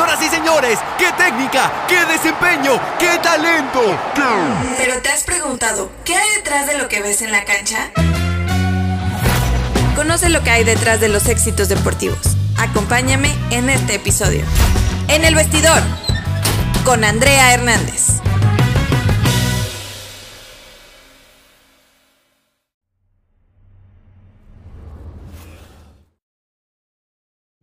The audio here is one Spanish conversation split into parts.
Señoras y señores, qué técnica, qué desempeño, qué talento. Pero te has preguntado, ¿qué hay detrás de lo que ves en la cancha? Conoce lo que hay detrás de los éxitos deportivos. Acompáñame en este episodio. En el vestidor, con Andrea Hernández.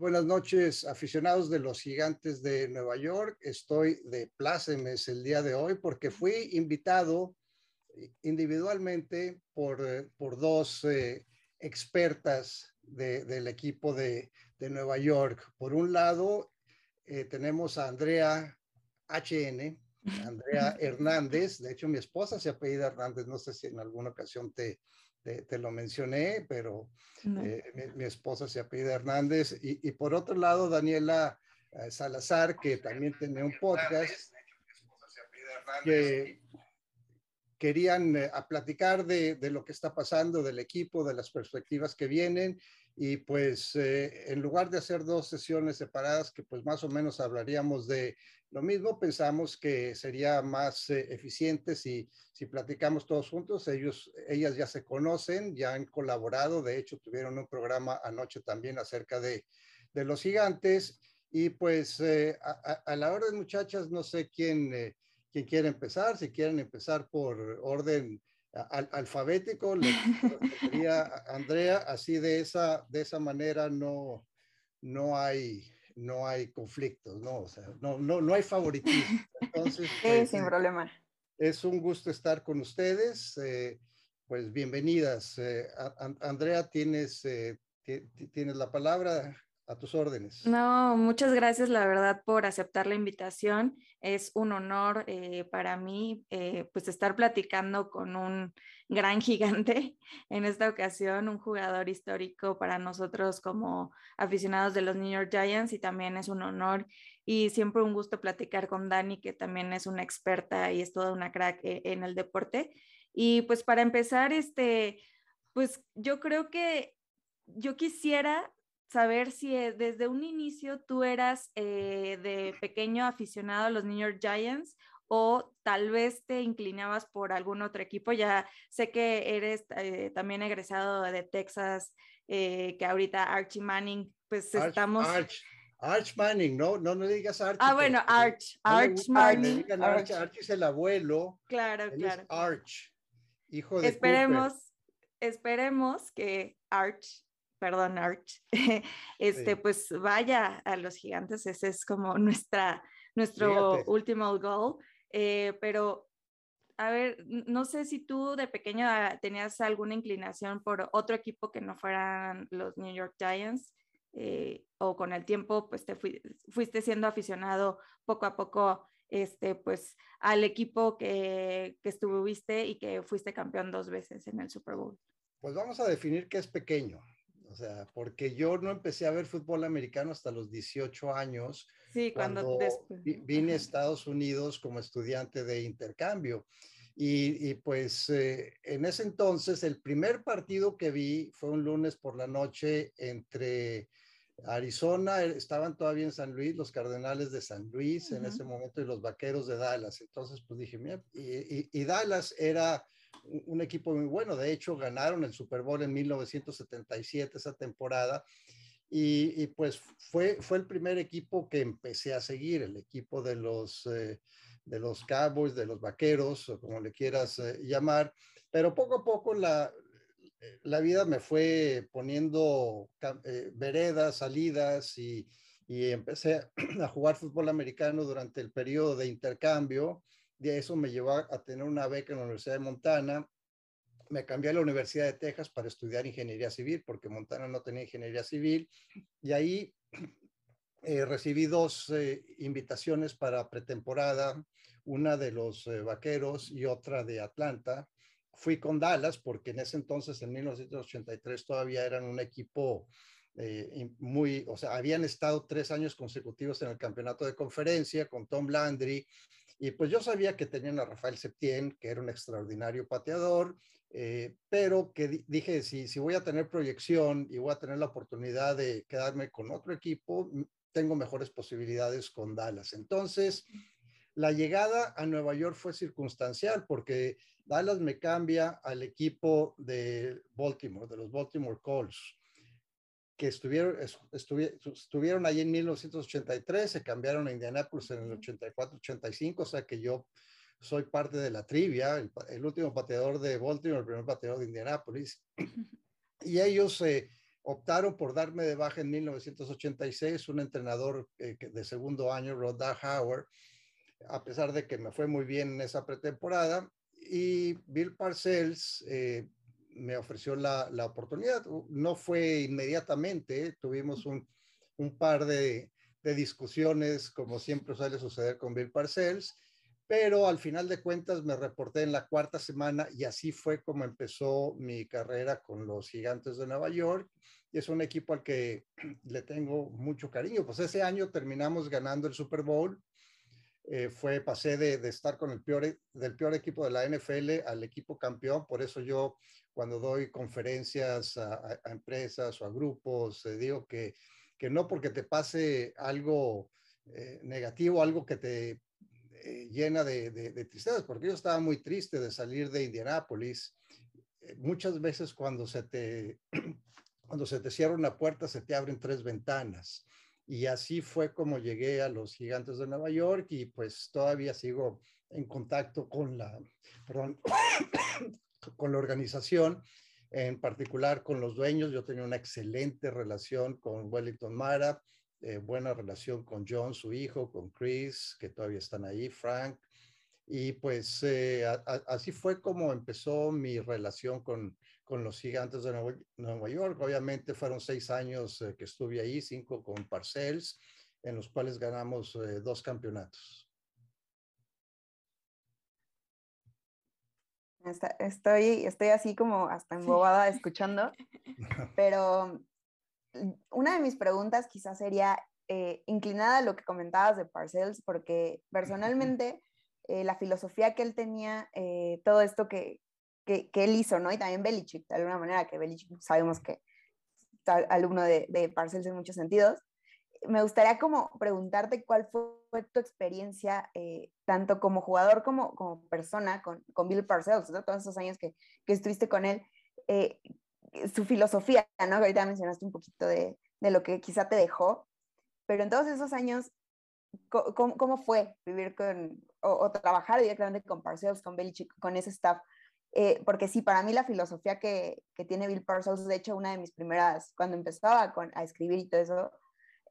Buenas noches, aficionados de los Gigantes de Nueva York. Estoy de plácemes el día de hoy porque fui invitado individualmente por, eh, por dos eh, expertas del equipo de, de, Nueva York. Por un lado, eh, tenemos a Andrea HN, Andrea Hernández. De hecho, mi esposa se apellida Hernández. No sé si en alguna ocasión te, te, lo mencioné, pero eh, mi, esposa se apellida Hernández. Y, por otro lado, Daniela eh, Salazar, que también tiene un podcast, que querían eh, a platicar de, de, lo que está pasando, del equipo, de las perspectivas que vienen. Y pues en lugar de hacer dos sesiones separadas, que pues más o menos hablaríamos de lo mismo pensamos que sería más eh, eficiente si, si platicamos todos juntos. Ellos, ellas ya se conocen, ya han colaborado. De hecho, tuvieron un programa anoche también acerca de, de los gigantes. Y pues eh, a, la hora de muchachas, no sé quién, eh, quién quiere empezar. Si quieren empezar por orden alfabético, le diría Andrea, así de esa, de esa manera no, no hay no hay conflictos, ¿no? O sea, no, no, no hay favoritismo. Entonces, sí, pues, sin problema. Es un gusto estar con ustedes. Eh, pues bienvenidas. Eh, Andrea, tienes, eh, tienes la palabra a tus órdenes. No, muchas gracias, la verdad, por aceptar la invitación. Es un honor eh, para mí, eh, pues, estar platicando con un gran gigante en esta ocasión, un jugador histórico para nosotros como aficionados de los New York Giants y también es un honor y siempre un gusto platicar con Dani, que también es una experta y es toda una crack eh, en el deporte. Y pues para empezar, este, pues yo creo que yo quisiera saber si eh, desde un inicio tú eras eh, de pequeño aficionado a los New York Giants o tal vez te inclinabas por algún otro equipo. Ya sé que eres eh, también egresado de Texas, que ahorita Archie Manning, pues estamos... Arch, Manning, no, no, no digas Archie. Ah, bueno, Arch, Arch Manning. Arch. es el abuelo. Claro, claro. Arch, hijo de Esperemos, esperemos que Arch perdón, Arch, este, pues vaya a los gigantes, ese es como nuestra, nuestro último goal, eh, pero a ver, no sé si tú de pequeño ah, tenías alguna inclinación por otro equipo que no fueran los New York Giants, eh, o con el tiempo, pues te fuiste siendo aficionado poco a poco, este, pues al equipo que, que estuviste y que fuiste campeón dos veces en el Super Bowl. Pues vamos a definir qué es pequeño. O sea, porque yo no empecé a ver fútbol americano hasta los 18 años. Sí, cuando, vine a Estados Unidos como estudiante de intercambio. Y, pues eh, en ese entonces el primer partido que vi fue un lunes por la noche entre Arizona, eh, estaban todavía en San Luis, los Cardenales de San Luis en ese momento y los Vaqueros de Dallas. Entonces pues dije, mira, y Dallas era un equipo muy bueno. De hecho, ganaron el Super Bowl en 1977, esa temporada. Y, pues fue, fue el primer equipo que empecé a seguir, el equipo de los, eh, de los Cowboys, de los Vaqueros, o como le quieras eh, llamar. Pero poco a poco la, la vida me fue poniendo eh, veredas, salidas y, y empecé a jugar fútbol americano durante el periodo de intercambio de eso me llevó a tener una beca en la Universidad de Montana. Me cambié a la Universidad de Texas para estudiar ingeniería civil, porque Montana no tenía ingeniería civil. Y ahí eh, recibí dos eh, invitaciones para pretemporada, una de los eh, Vaqueros y otra de Atlanta. Fui con Dallas porque en ese entonces, en 1983, todavía eran un equipo muy, o sea, habían estado tres años consecutivos en el campeonato de conferencia con Tom Landry Y pues yo sabía que tenían a Rafael Septién, que era un extraordinario pateador, eh, pero que dije, si, si voy a tener proyección y voy a tener la oportunidad de quedarme con otro equipo, tengo mejores posibilidades con Dallas. Entonces, la llegada a Nueva York fue circunstancial porque Dallas me cambia al equipo de Baltimore, de los Baltimore Colts, que estuvieron, estuvieron, ahí en 1983, se cambiaron a Indianapolis en el 84-85, o sea que yo soy parte de la trivia, el, último pateador de Baltimore, el primer pateador de Indianapolis. Y ellos eh, optaron por darme de baja en 1986, un entrenador eh, de segundo año, Rod Howard, a pesar de que me fue muy bien en esa pretemporada. Y Bill Parcells eh, me ofreció la, la, oportunidad. No fue inmediatamente, tuvimos un, un par de, de, discusiones, como siempre suele suceder con Bill Parcells, pero al final de cuentas me reporté en la cuarta semana y así fue como empezó mi carrera con los Gigantes de Nueva York. Y es un equipo al que le tengo mucho cariño. Pues ese año terminamos ganando el Super Bowl eh, fue, pasé de, de, estar con el peor, e, del peor equipo de la NFL al equipo campeón, por eso yo cuando doy conferencias a, a, empresas o a grupos, eh, digo que, que no porque te pase algo eh, negativo, algo que te eh, llena de, de, de, porque yo estaba muy triste de salir de Indianápolis. Eh, muchas veces cuando se te... Cuando se te cierra una puerta, se te abren tres ventanas. Y así fue como llegué a los gigantes de Nueva York y pues todavía sigo en contacto con la, perdón, con la organización, en particular con los dueños. Yo tenía una excelente relación con Wellington Mara, eh, buena relación con John, su hijo, con Chris, que todavía están ahí, Frank. Y pues eh, así fue como empezó mi relación con, con los gigantes de Nueva, York. Obviamente fueron seis años eh, que estuve ahí, cinco con Parcells, en los cuales ganamos dos campeonatos. Estoy, estoy así como hasta embobada escuchando, pero una de mis preguntas quizás sería eh, inclinada a lo que comentabas de Parcells, porque personalmente eh, la filosofía que él tenía, eh, todo esto que, que, que, él hizo, ¿no? Y también Belichick, de alguna manera, que Belichick sabemos que alumno de, de Parcells en muchos sentidos. Me gustaría como preguntarte cuál fue tu experiencia, eh, tanto como jugador como como persona, con, con Bill Parcells, todos esos años que, que estuviste con él, eh, su filosofía, ¿no? Ahorita mencionaste un poquito de, de, lo que quizá te dejó, pero en todos esos años, ¿cómo, cómo fue vivir con, o, o, trabajar directamente con Parcells, con Belichick, con ese staff? Eh, porque sí, para mí la filosofía que, que, tiene Bill Parcells, de hecho, una de mis primeras, cuando empezaba con, a escribir y todo eso,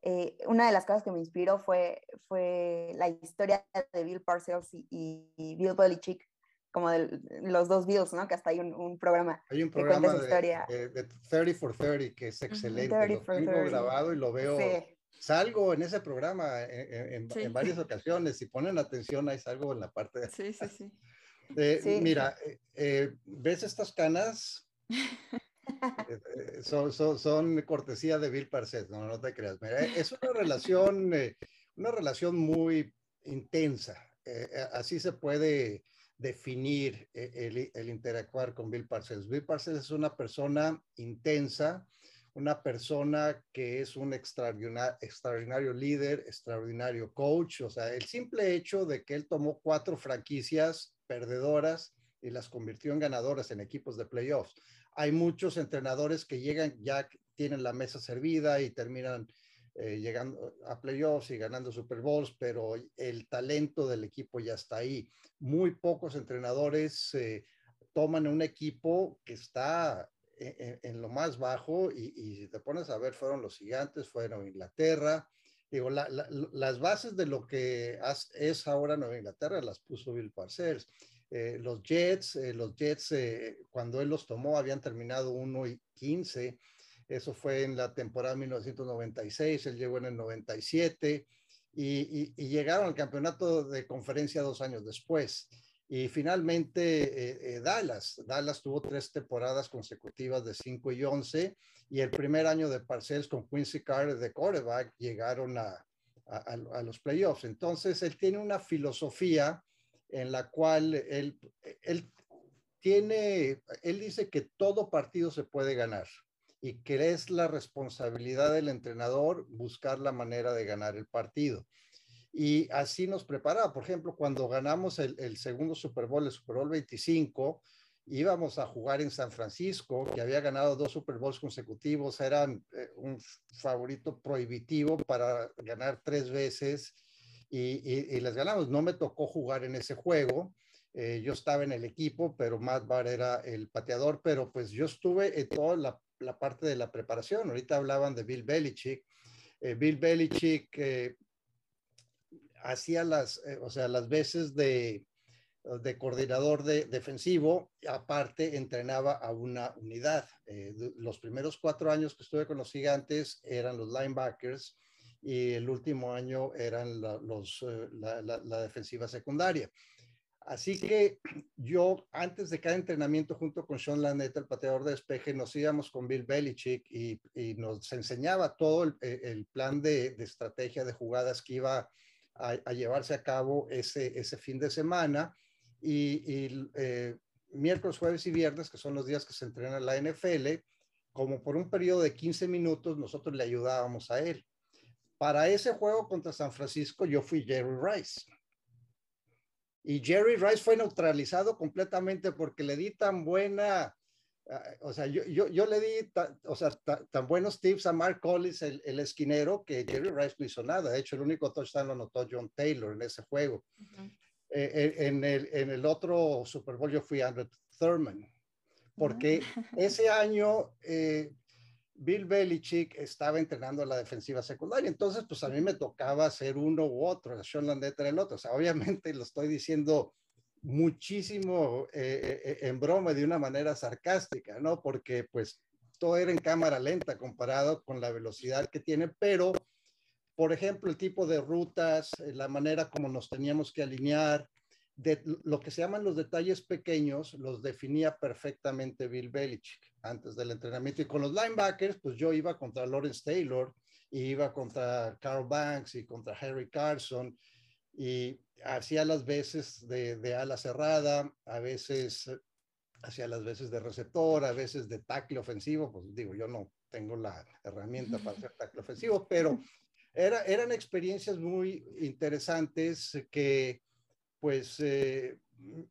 eh, una de las cosas que me inspiró fue, fue la historia de Bill Parcells y, y Bill Belichick, como de los dos Bills, ¿no? Que hasta hay un, un programa. Hay un programa de, historia. De, de, 30 for 30 que es excelente. lo tengo 30. grabado y lo veo. Sí. Salgo en ese programa en, en, sí. en, varias ocasiones. Si ponen atención, ahí salgo en la parte de. Sí, sí, sí. Eh, sí. Mira, eh, ¿ves estas canas? Eh, son, son, son, cortesía de Bill Parcells, no, no te creas. Mira, es una relación, una relación muy intensa. así se puede definir el, el, interactuar con Bill Parcells. Bill Parcells es una persona intensa, una persona que es un extraordinario, extraordinario líder, extraordinario coach. O sea, el simple hecho de que él tomó cuatro franquicias perdedoras y las convirtió en ganadoras en equipos de playoffs. Hay muchos entrenadores que llegan, ya tienen la mesa servida y terminan eh, llegando a playoffs y ganando Super Bowls, pero el talento del equipo ya está ahí. Muy pocos entrenadores eh, toman un equipo que está en, en lo más bajo y, y, si te pones a ver, fueron los gigantes, fueron Inglaterra. Digo, la, la, las bases de lo que es ahora Nueva Inglaterra las puso Bill Parcells. Eh, los Jets, eh, los Jets, eh, cuando él los tomó, habían terminado 1 y 15. Eso fue en la temporada 1996, él llegó en el 97 y, y, y llegaron al campeonato de conferencia dos años después. Y finalmente Dallas, Dallas tuvo tres temporadas consecutivas de 5 y 11 y el primer año de Parcells con Quincy Carter de quarterback llegaron a, a, los playoffs. Entonces, él tiene una filosofía en la cual él, él tiene, él dice que todo partido se puede ganar y que es la responsabilidad del entrenador buscar la manera de ganar el partido. Y así nos preparaba. Por ejemplo, cuando ganamos el, el segundo Super Bowl, el Super Bowl 25, íbamos a jugar en San Francisco, que había ganado dos Super Bowls consecutivos, eran eh, un favorito prohibitivo para ganar tres veces y, les ganamos. No me tocó jugar en ese juego. Eh, yo estaba en el equipo, pero Matt Barr era el pateador, pero pues yo estuve en toda la, la parte de la preparación. Ahorita hablaban de Bill Belichick. Eh, Bill Belichick hacía las, o sea, las veces de, de coordinador de, defensivo, aparte entrenaba a una unidad. Eh, los primeros cuatro años que estuve con los gigantes eran los linebackers y el último año eran la, los, eh, la, defensiva secundaria. Así que yo, antes de cada entrenamiento, junto con Sean Laneta, el pateador de despeje, nos íbamos con Bill Belichick y, nos enseñaba todo el, plan de, estrategia de jugadas que iba a, a, llevarse a cabo ese, ese fin de semana y, eh, miércoles, jueves y viernes, que son los días que se entrena la NFL, como por un periodo de 15 minutos nosotros le ayudábamos a él. Para ese juego contra San Francisco yo fui Jerry Rice. Y Jerry Rice fue neutralizado completamente porque le di tan buena, ah, o sea, yo, yo, yo le di o sea, tan buenos tips a Mark Collins, el, el, esquinero, que Jerry Rice no hizo nada. De hecho, el único touchdown lo anotó John Taylor en ese juego. Eh, en, el, en el otro Super Bowl yo fui Andrew Thurman, porque ah. ese año eh, Bill Belichick estaba entrenando la defensiva secundaria, entonces pues a mí me tocaba ser uno u otro, Sean Landet era el otro, o sea, obviamente lo estoy diciendo muchísimo eh, en broma de una manera sarcástica, ¿no? Porque pues todo era en cámara lenta comparado con la velocidad que tiene, pero por ejemplo, el tipo de rutas, eh, la manera como nos teníamos que alinear, de lo que se llaman los detalles pequeños, los definía perfectamente Bill Belichick antes del entrenamiento. Y con los linebackers, pues yo iba contra Lawrence Taylor, iba contra Carl Banks y contra Harry Carson, y hacía las veces de, de ala cerrada, a veces hacía las veces de receptor, a veces de tackle ofensivo, pues digo, yo no tengo la herramienta para hacer tackle ofensivo, pero eran experiencias muy interesantes que pues eh,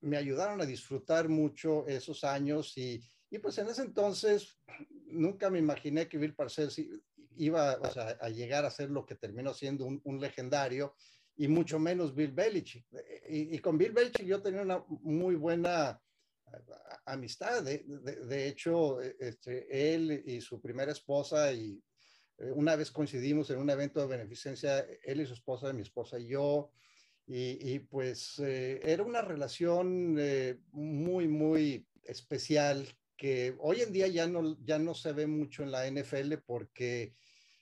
me ayudaron a disfrutar mucho esos años y, y, pues en ese entonces nunca me imaginé que Bill Parcells iba a llegar a ser lo que terminó siendo un, legendario y mucho menos Bill Belichick. Y, con Bill Belichick yo tenía una muy buena amistad. De, de, hecho, este, él y su primera esposa y eh, una vez coincidimos en un evento de beneficencia, él y su esposa, mi esposa y yo, y, pues eh, era una relación eh, muy, muy especial que hoy en día ya no, ya no se ve mucho en la NFL porque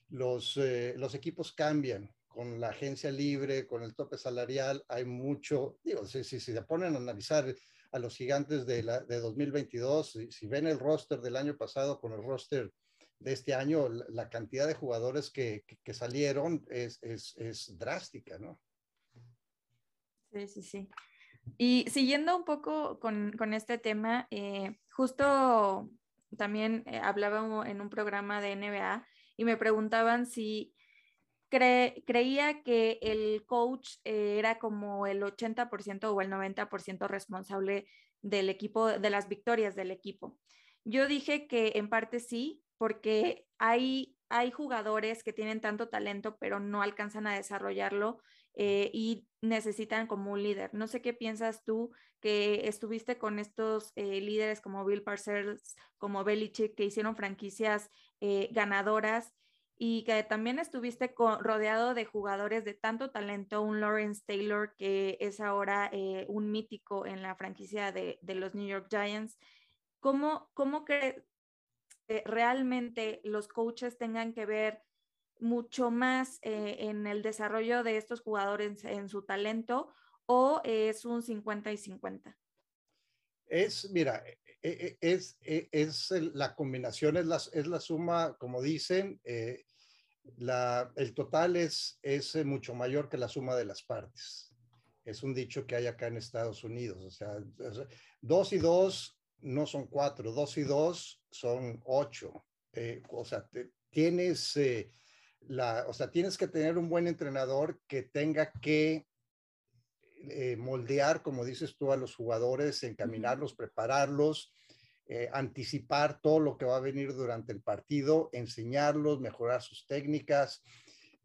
los, los equipos cambian con la agencia libre, con el tope salarial, hay mucho, digo, si, si, se ponen a analizar a los gigantes de, la, de 2022, si, si ven el roster del año pasado con el roster de este año, la cantidad de jugadores que, que, salieron es, es, es, drástica, ¿no? Sí, sí, sí. Y siguiendo un poco con, con este tema, eh, justo también eh, hablaba en un programa de NBA y me preguntaban si creía que el coach eh, era como el 80% o el 90% responsable del equipo, de las victorias del equipo. Yo dije que en parte sí, porque hay, hay jugadores que tienen tanto talento, pero no alcanzan a desarrollarlo eh, y necesitan como un líder. No sé qué piensas tú que estuviste con estos eh, líderes como Bill Parcells, como Belichick, que hicieron franquicias eh, ganadoras y que también estuviste rodeado de jugadores de tanto talento, un Lawrence Taylor que es ahora un mítico en la franquicia de, de, los New York Giants. ¿Cómo, cómo crees realmente los coaches tengan que ver mucho más eh, en el desarrollo de estos jugadores en, su talento o es un 50 y 50? Es, mira, e, e, es, e, es, la combinación, es la, es la suma, como dicen, eh, la, el total es, es mucho mayor que la suma de las partes. Es un dicho que hay acá en Estados Unidos. O sea, dos y dos no son cuatro, dos y dos son ocho. Eh, o sea, tienes, eh, la, o sea, tienes que tener un buen entrenador que tenga que eh, moldear, como dices tú, a los jugadores, encaminarlos, prepararlos, anticipar todo lo que va a venir durante el partido, enseñarlos, mejorar sus técnicas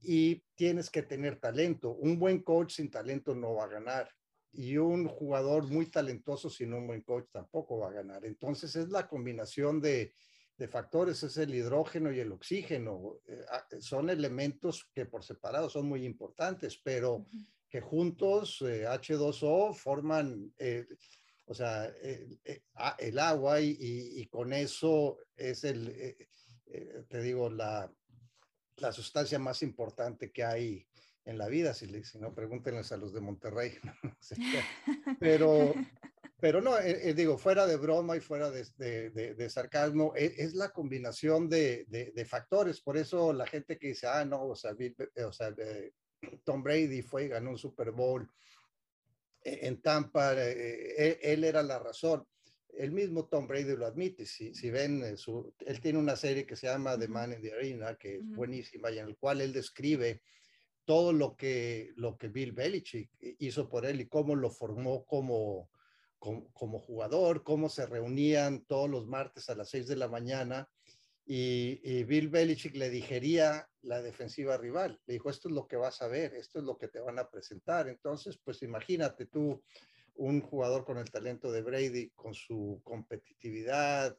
y tienes que tener talento. Un buen coach sin talento no va a ganar y un jugador muy talentoso sin un buen coach tampoco va a ganar. Entonces es la combinación de, factores, es el hidrógeno y el oxígeno. Eh, ah, son elementos que por separado son muy importantes, pero que juntos H2O eh, forman, eh, o sea, el agua y, con eso es el, te digo, la, la sustancia más importante que hay en la vida, si, si no, pregúntenles a los de Monterrey. pero, pero no, eh, eh, digo, fuera de broma y fuera de, de, de, sarcasmo, es, es, la combinación de, factores. Por eso la gente que dice, ah, no, o sea, eh, o sea Tom Brady fue y ganó un Super Bowl en Tampa, él, era la razón. El mismo Tom Brady lo admite. Si, si ven, su, él tiene una serie que se llama The Man in the Arena, que es buenísima y en el cual él describe todo lo que, lo que Bill Belichick hizo por él y cómo lo formó como, como, jugador, cómo se reunían todos los martes a las 6 de la mañana y, Bill Belichick le digería la defensiva rival. Le dijo, esto es lo que vas a ver, esto es lo que te van a presentar. Entonces, pues imagínate tú un jugador con el talento de Brady, con su competitividad,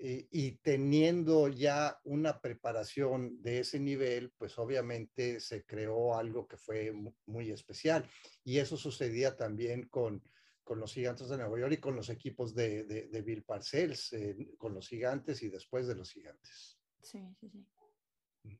eh, y teniendo ya una preparación de ese nivel, pues obviamente se creó algo que fue muy, especial. Y eso sucedía también con, con los gigantes de Nueva York y con los equipos de, de, Bill Parcells, eh, con los gigantes y después de los gigantes. Sí, sí, sí. Mm.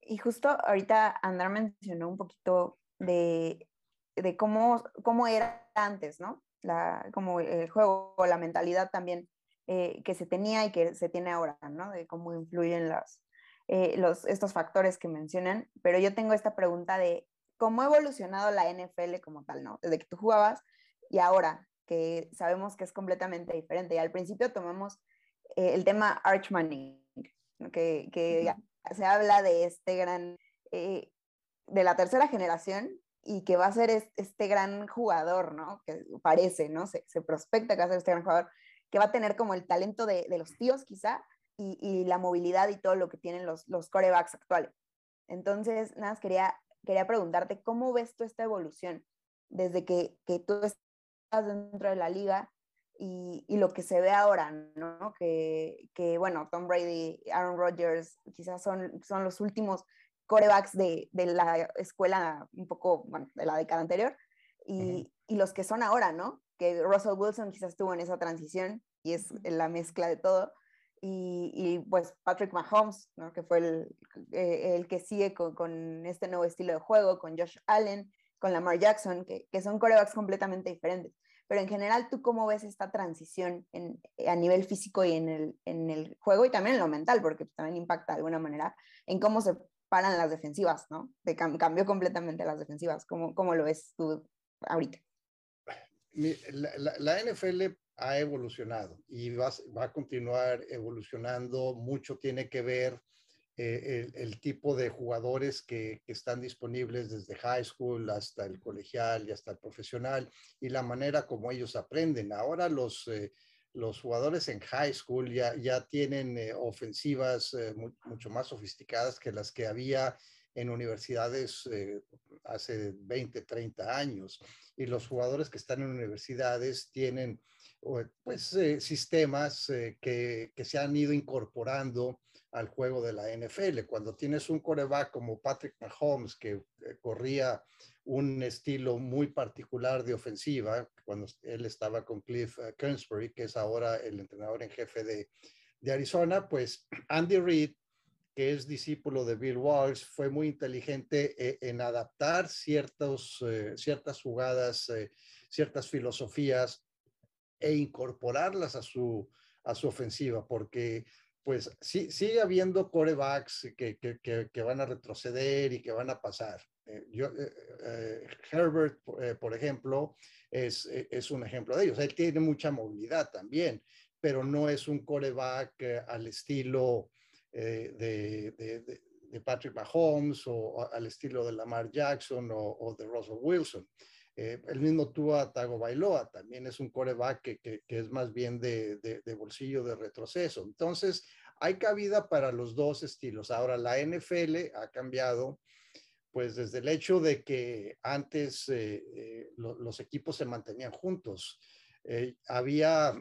Y justo ahorita Andar mencionó un poquito de, de cómo, cómo era antes, ¿no? La, como el juego, la mentalidad también eh, que se tenía y que se tiene ahora, ¿no? De cómo influyen los, eh, los, estos factores que mencionan. Pero yo tengo esta pregunta de cómo ha evolucionado la NFL como tal, ¿no? Desde que tú jugabas y ahora, que sabemos que es completamente diferente. Y al principio tomamos eh, el tema Arch Manning, que, que se habla de este gran, de la tercera generación y que va a ser este, gran jugador, ¿no? Que parece, ¿no? Se, se prospecta que va a ser este gran jugador que va a tener como el talento de, los tíos quizá y, la movilidad y todo lo que tienen los, los corebacks actuales. Entonces, nada, más quería, quería preguntarte, ¿cómo ves tú esta evolución desde que, que tú estás dentro de la liga y, y, lo que se ve ahora, ¿no? Que, que, bueno, Tom Brady, Aaron Rodgers, quizás son, son los últimos corebacks de, de la escuela un poco, bueno, de la década anterior, y, y, los que son ahora, ¿no? que Russell Wilson quizás estuvo en esa transición y es la mezcla de todo. Y, pues Patrick Mahomes, ¿no? que fue el, eh, el que sigue con, con, este nuevo estilo de juego, con Josh Allen, con Lamar Jackson, que, que son corebacks completamente diferentes. Pero en general, ¿tú cómo ves esta transición en, a nivel físico y en el, en el juego y también en lo mental? Porque también impacta de alguna manera en cómo se paran las defensivas, ¿no? De cambió completamente las defensivas. ¿Cómo, ¿Cómo lo ves tú ahorita? la, NFL ha evolucionado y va, a continuar evolucionando. Mucho tiene que ver eh, el, tipo de jugadores que, están disponibles desde high school hasta el colegial y hasta el profesional y la manera como ellos aprenden. Ahora los, eh, los jugadores en high school ya, ya tienen eh, ofensivas mucho más sofisticadas que las que había en universidades hace 20, 30 años y los jugadores que están en universidades tienen pues sistemas que, que, se han ido incorporando al juego de la NFL. Cuando tienes un coreback como Patrick Mahomes que eh, corría un estilo muy particular de ofensiva, cuando él estaba con Cliff Kingsbury, que es ahora el entrenador en jefe de, de Arizona, pues Andy Reid que es discípulo de Bill Walsh, fue muy inteligente eh, en adaptar ciertos, eh, ciertas jugadas, eh, ciertas filosofías e incorporarlas a su, a su ofensiva, porque pues sí, sigue habiendo corebacks que, que, van a retroceder y que van a pasar. yo, Herbert, por ejemplo, es, es un ejemplo de ellos. Él tiene mucha movilidad también, pero no es un coreback al estilo de, de Patrick Mahomes o, al estilo de Lamar Jackson o, de Russell Wilson. Eh, el mismo Tua Tago Bailoa también es un coreback que, que, es más bien de, de, bolsillo de retroceso. Entonces, hay cabida para los dos estilos. Ahora, la NFL ha cambiado, pues desde el hecho de que antes eh, eh, los equipos se mantenían juntos. había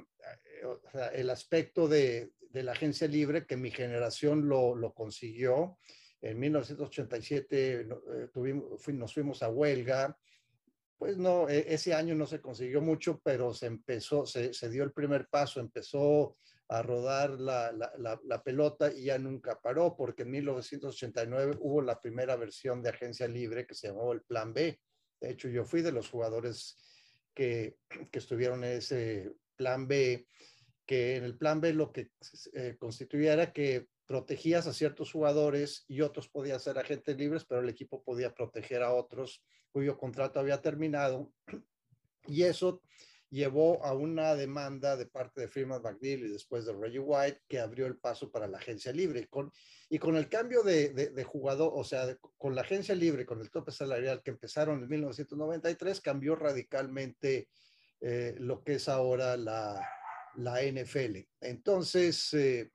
el aspecto de, de la agencia libre que mi generación lo, lo consiguió. En 1987 eh, tuvimos, nos fuimos a huelga. Pues no, e, ese año no se consiguió mucho, pero se empezó, se, dio el primer paso, empezó a rodar la, la, la, pelota y ya nunca paró, porque en 1989 hubo la primera versión de agencia libre que se llamó el Plan B. De hecho, yo fui de los jugadores que, que estuvieron en ese Plan B que en el plan B lo que eh, constituía era que protegías a ciertos jugadores y otros podían ser agentes libres, pero el equipo podía proteger a otros cuyo contrato había terminado. Y eso llevó a una demanda de parte de Freeman McNeil y después de Reggie White que abrió el paso para la agencia libre. Y con, y con el cambio de, de, jugador, o sea, con la agencia libre, con el tope salarial que empezaron en 1993, cambió radicalmente eh, lo que es ahora la, la NFL. Entonces, eh,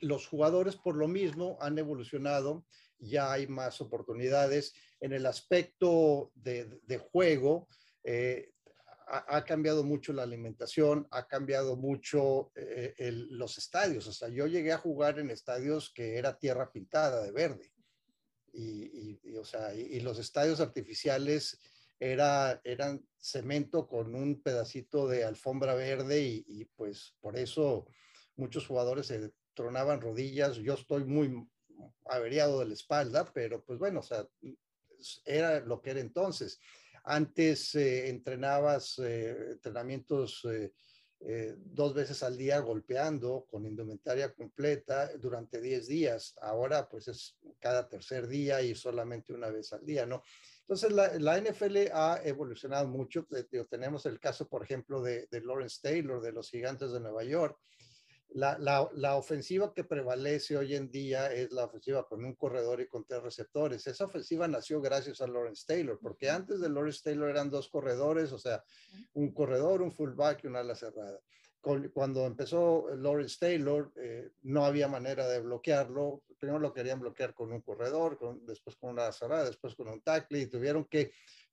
los jugadores por lo mismo han evolucionado, ya hay más oportunidades en el aspecto de, juego. Eh, ha, cambiado mucho la alimentación, ha cambiado mucho eh, los estadios. O sea, yo llegué a jugar en estadios que era tierra pintada de verde. Y, o sea, y los estadios artificiales era, eran cemento con un pedacito de alfombra verde y, pues por eso muchos jugadores se tronaban rodillas. Yo estoy muy averiado de la espalda, pero pues bueno, o sea, era lo que era entonces. Antes eh, entrenabas eh, entrenamientos eh, dos veces al día golpeando con indumentaria completa durante 10 días. Ahora pues es cada tercer día y solamente una vez al día, ¿no? Entonces, la, NFL ha evolucionado mucho. Tenemos el caso, por ejemplo, de, Lawrence Taylor, de los Gigantes de Nueva York. La, la, ofensiva que prevalece hoy en día es la ofensiva con un corredor y con tres receptores. Esa ofensiva nació gracias a Lawrence Taylor, porque antes de Lawrence Taylor eran dos corredores, o sea, un corredor, un fullback y una ala cerrada cuando empezó Lawrence Taylor, eh, no había manera de bloquearlo. Primero lo querían bloquear con un corredor, después con una cerrada, después con un tackle y tuvieron que,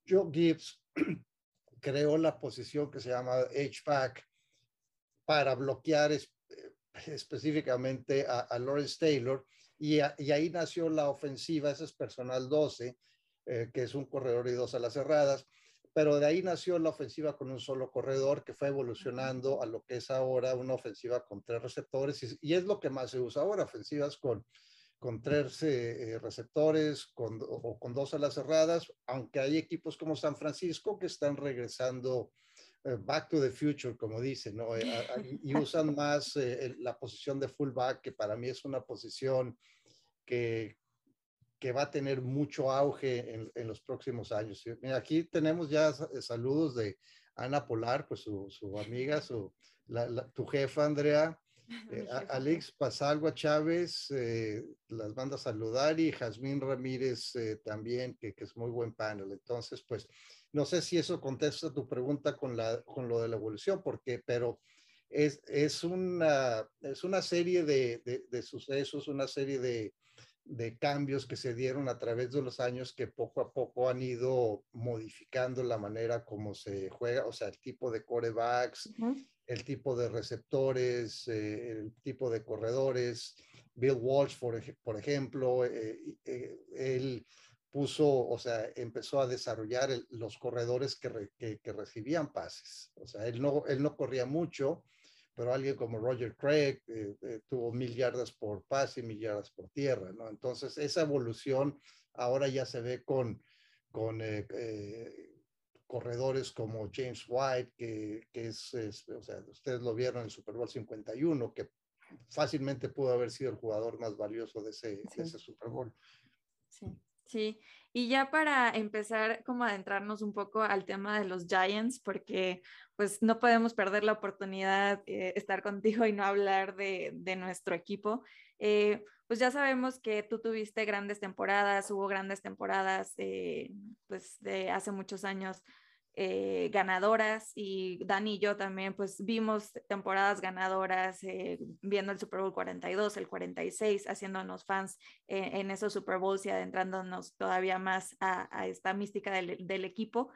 Joe Gibbs creó la posición que se llama H-Pack para bloquear eh, específicamente a, Lawrence Taylor y, ahí nació la ofensiva, ese es personal 12, eh, que es un corredor y dos alas cerradas pero de ahí nació la ofensiva con un solo corredor que fue evolucionando a lo que es ahora una ofensiva con tres receptores y, es lo que más se usa ahora, ofensivas con, con tres eh, receptores con, o con dos alas cerradas, aunque hay equipos como San Francisco que están regresando eh, back to the future, como dicen, ¿no? Eh, y usan más la posición de fullback, que para mí es una posición que, que va a tener mucho auge en, los próximos años. aquí tenemos ya saludos de Ana Polar, pues su, su amiga, su, tu jefa, Andrea. Eh, Alex Pasalgua Chávez eh, las manda a saludar y Jazmín Ramírez eh, también, que, que, es muy buen panel. Entonces, pues, no sé si eso contesta tu pregunta con, la, con lo de la evolución, porque, pero es, es, una, es una serie de, de, de sucesos, una serie de, de cambios que se dieron a través de los años que poco a poco han ido modificando la manera como se juega, o sea, el tipo de corebacks, el tipo de receptores, eh, el tipo de corredores. Bill Walsh, por, por ejemplo, eh, eh, él puso, o sea, empezó a desarrollar los corredores que, que, recibían pases. O sea, él no, él no corría mucho, pero alguien como Roger Craig eh, eh, tuvo mil yardas por pase y mil yardas por tierra, ¿no? Entonces, esa evolución ahora ya se ve con, con eh, corredores como James White, que, que es, o sea, ustedes lo vieron en el Super Bowl 51, que fácilmente pudo haber sido el jugador más valioso de ese, de ese Super Bowl. Sí, sí. Y ya para empezar como adentrarnos un poco al tema de los Giants, porque pues no podemos perder la oportunidad de estar contigo y no hablar de, de nuestro equipo. Eh, pues ya sabemos que tú tuviste grandes temporadas, hubo grandes temporadas eh, pues de hace muchos años eh, ganadoras y Dani y yo también pues vimos temporadas ganadoras eh, viendo el Super Bowl 42, el 46, haciéndonos fans en esos Super Bowls y adentrándonos todavía más a, esta mística del, equipo.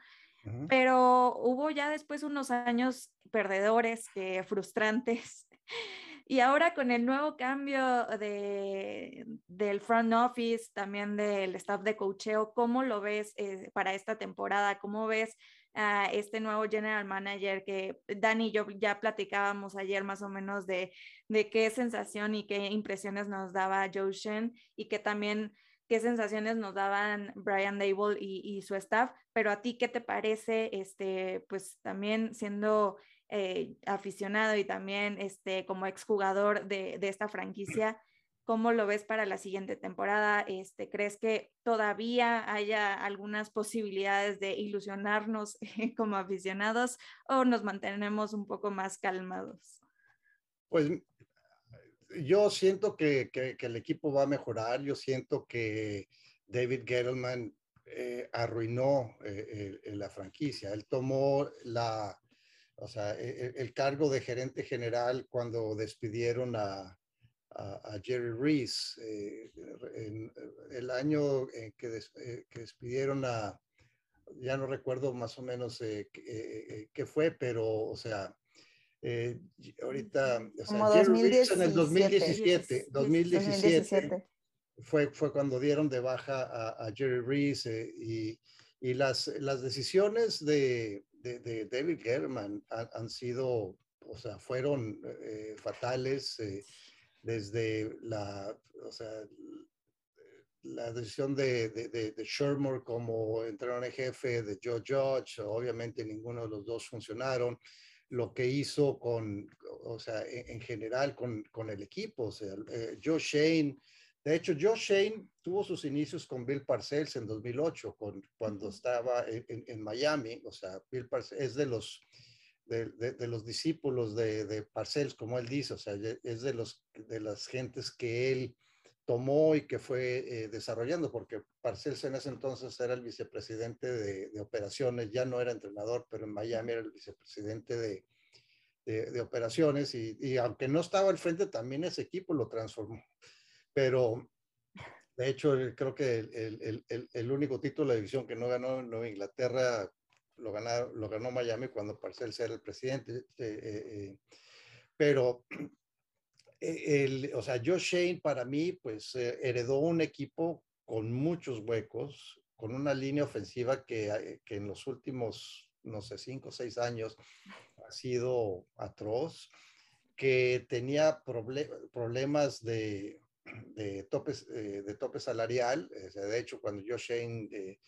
Pero hubo ya después unos años perdedores, frustrantes. Y ahora con el nuevo cambio de, del front office, también del staff de cocheo, ¿cómo lo ves eh, para esta temporada? ¿Cómo ves a este nuevo general manager que Dani y yo ya platicábamos ayer más o menos de, de qué sensación y qué impresiones nos daba Joe Shen y que también qué sensaciones nos daban Brian Dable y, y, su staff, pero a ti qué te parece, este, pues también siendo eh, aficionado y también este, como exjugador de, de esta franquicia, ¿Cómo lo ves para la siguiente temporada? Este, ¿Crees que todavía haya algunas posibilidades de ilusionarnos como aficionados o nos mantenemos un poco más calmados? Pues yo siento que, el equipo va a mejorar. Yo siento que David Gettleman eh, arruinó eh, la franquicia. Él tomó la, o sea, e, e, el cargo de gerente general cuando despidieron a, a, Jerry Reese. Eh, en el año en que, eh, que, despidieron a, ya no recuerdo más o menos eh, qué fue, pero, o sea, ahorita, o sea, Jerry Reese en el 2017, 2017, Fue, fue cuando dieron de baja a, a Jerry Reese y, y las, las decisiones de, de, de David German han, han, sido, o sea, fueron fatales desde la, o sea, la decisión de, de, de, Shermer como entrenador en jefe, de Joe Judge, obviamente ninguno de los dos funcionaron. Lo que hizo con, o sea, en, general con, con, el equipo, o sea, eh, Joe Shane, de hecho, Joe Shane tuvo sus inicios con Bill Parcells en 2008, con, cuando estaba en, en Miami, o sea, Bill Parcells es de los de, los discípulos de, Parcells, como él dice, o sea, es de, los, de las gentes que él tomó y que fue eh, desarrollando, porque Parcells en ese entonces era el vicepresidente de, operaciones, ya no era entrenador, pero en Miami era el vicepresidente de, de, operaciones y, y, aunque no estaba al frente, también ese equipo lo transformó. Pero de hecho, creo que el, el, el, único título de división que no ganó Nueva Inglaterra lo, lo ganó Miami cuando Parcells era el presidente. Eh, eh, eh, pero, el, o sea, Josh Shane para mí, pues heredó un equipo con muchos huecos, con una línea ofensiva que, que en los últimos, no sé, cinco o seis años ha sido atroz, que tenía problemas de, de, topes, de tope salarial. de hecho, cuando Josh Shane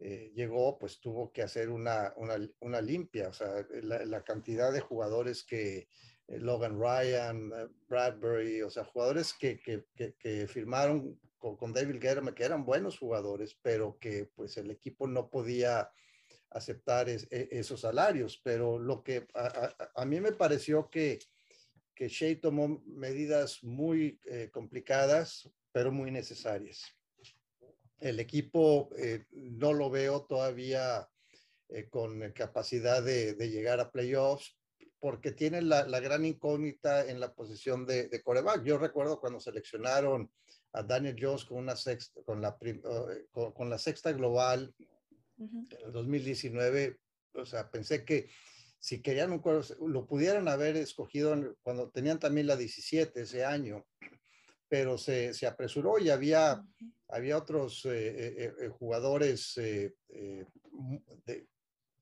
eh, llegó, pues tuvo que hacer una, una, una limpia, o sea, la, la, cantidad de jugadores que eh, Logan Ryan, eh, Bradbury, o sea, jugadores que, que, que, firmaron con, David Guerra, que eran buenos jugadores, pero que pues el equipo no podía aceptar e, esos salarios, pero lo que a, a, mí me pareció que, que Shea tomó medidas muy complicadas, pero muy necesarias el equipo eh, no lo veo todavía eh, con capacidad de, llegar a playoffs porque tiene la, gran incógnita en la posición de, de, coreback. Yo recuerdo cuando seleccionaron a Daniel Jones con, una sexta, con, la, eh, con, la sexta global en el 2019, o sea, pensé que si querían un lo pudieran haber escogido cuando tenían también la 17 ese año, pero se, se apresuró y había había otros eh, eh, eh, jugadores que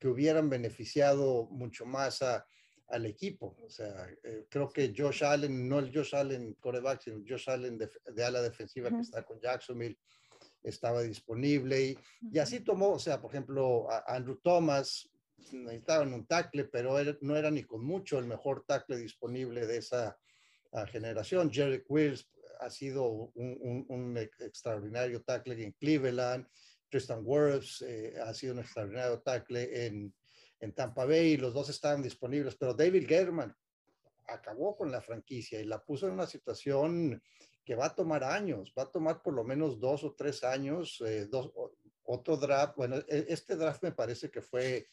hubieran beneficiado mucho más al equipo. O sea, creo que Josh Allen, no el Josh Allen coreback, sino Josh Allen de, ala defensiva que está con Jacksonville, estaba disponible. Y, y, así tomó, o sea, por ejemplo, Andrew Thomas, necesitaban un tackle, pero no era ni con mucho el mejor tackle disponible de esa, generación. Jerry Wills ha sido un, extraordinario tackle en Cleveland. Tristan Wirfs eh, ha sido un extraordinario tackle en, en Tampa Bay. Los dos estaban disponibles, pero David German acabó con la franquicia y la puso en una situación que va a tomar años, va a tomar por lo menos dos o tres años, eh, dos, otro draft. Bueno, e, este draft me parece que fue,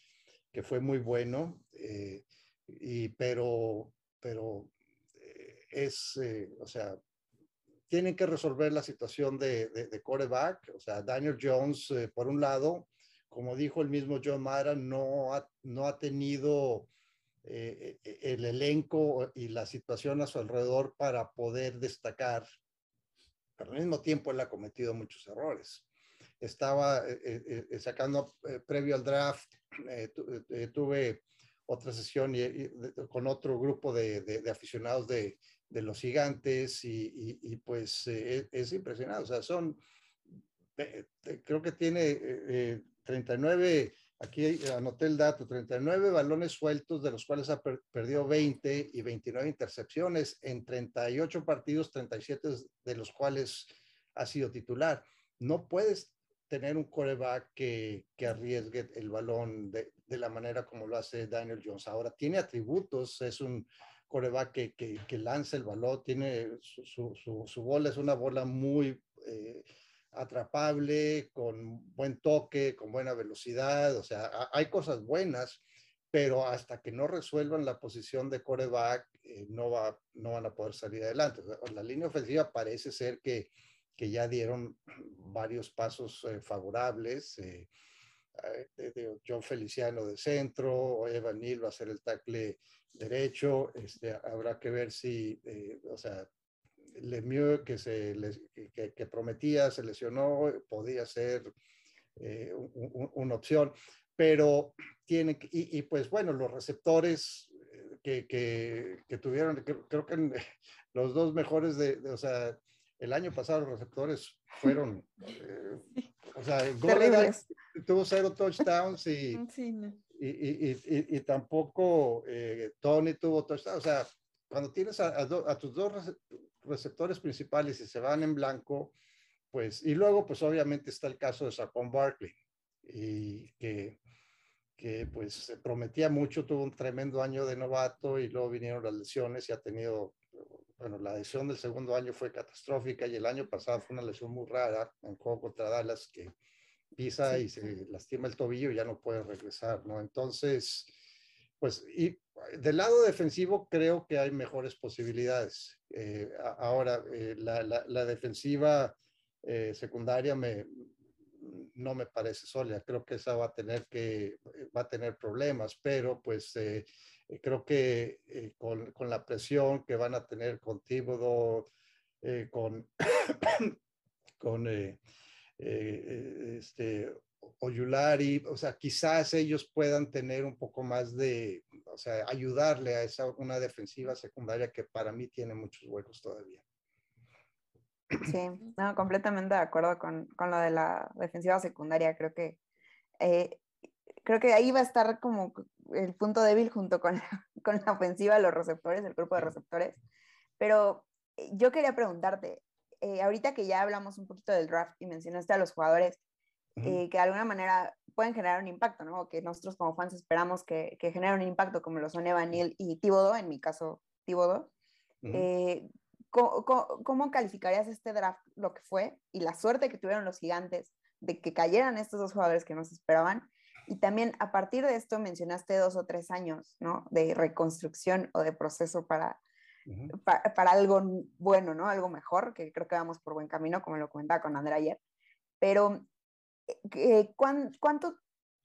que fue muy bueno, eh, y, pero, pero eh, es, o sea, tienen que resolver la situación de, de, de o sea, Daniel Jones, por un lado, como dijo el mismo John Mara, no ha, no ha tenido eh, eh, el elenco y la situación a su alrededor para poder destacar, pero al mismo tiempo él ha cometido muchos errores. Estaba eh, sacando previo al draft, tuve otra sesión con otro grupo de, aficionados de, los gigantes y, pues es, impresionante. O sea, son, creo que tiene 39 Aquí anoté el dato, 39 balones sueltos, de los cuales ha perdido 20 y 29 intercepciones en 38 partidos, 37 de los cuales ha sido titular. No puedes tener un coreback que, arriesgue el balón de, de, la manera como lo hace Daniel Jones. Ahora tiene atributos, es un coreback que, lanza el balón, tiene su, bola, es una bola muy... Eh, atrapable, con buen toque, con buena velocidad, o sea, hay cosas buenas, pero hasta que no resuelvan la posición de coreback, eh, no, va, no van a poder salir adelante. la línea ofensiva parece ser que, que ya dieron varios pasos eh, favorables. John Feliciano de centro, Evan Neal va a ser el tackle derecho, este, habrá que ver si, o sea, Lemieux que, se, que, que, prometía, se lesionó, podía ser eh, una opción, pero tiene, y, y, pues bueno, los receptores eh, que, que tuvieron, creo que los dos mejores de, o sea, el año pasado los receptores fueron, eh, o sea, tuvo cero touchdowns y, y, y, y, tampoco Tony tuvo touchdowns, o sea, cuando tienes a, a, tus dos receptores principales y se van en blanco, pues, y luego, pues obviamente está el caso de Saquon Barkley, y que, que pues prometía mucho, tuvo un tremendo año de novato y luego vinieron las lesiones y ha tenido, bueno, la lesión del segundo año fue catastrófica y el año pasado fue una lesión muy rara en juego contra Dallas que pisa y se lastima el tobillo y ya no puede regresar, ¿no? Entonces, pues, y del lado defensivo creo que hay mejores posibilidades. Eh, ahora, eh, la, la, defensiva eh, secundaria me, no me parece sólida. Creo que esa va a tener que va a tener problemas, pero pues creo que con, con, la presión que van a tener con Tíbodo, con con este Oyulari, o sea, quizás ellos puedan tener un poco más de, o sea, ayudarle a esa una defensiva secundaria que para mí tiene muchos huecos todavía. Sí, no, completamente de acuerdo con, con lo de la defensiva secundaria. Creo que eh, creo que ahí va a estar como el punto débil junto con, con la ofensiva de los receptores, el grupo de receptores. Pero eh, yo quería preguntarte, eh, ahorita que ya hablamos un poquito del draft y mencionaste a los jugadores, eh, que de alguna manera pueden generar un impacto, ¿no? Que nosotros como fans esperamos que, que generen un impacto, como lo son Evan y Tibodo, en mi caso Tibodo. Eh, ¿cómo, cómo, calificarías este draft, lo que fue, y la suerte que tuvieron los gigantes de que cayeran estos dos jugadores que nos esperaban? Y también a partir de esto mencionaste dos o tres años, ¿no? De reconstrucción o de proceso para, para, algo bueno, ¿no? Algo mejor, que creo que vamos por buen camino, como lo comentaba con Andrea ayer. Pero eh, ¿cuánto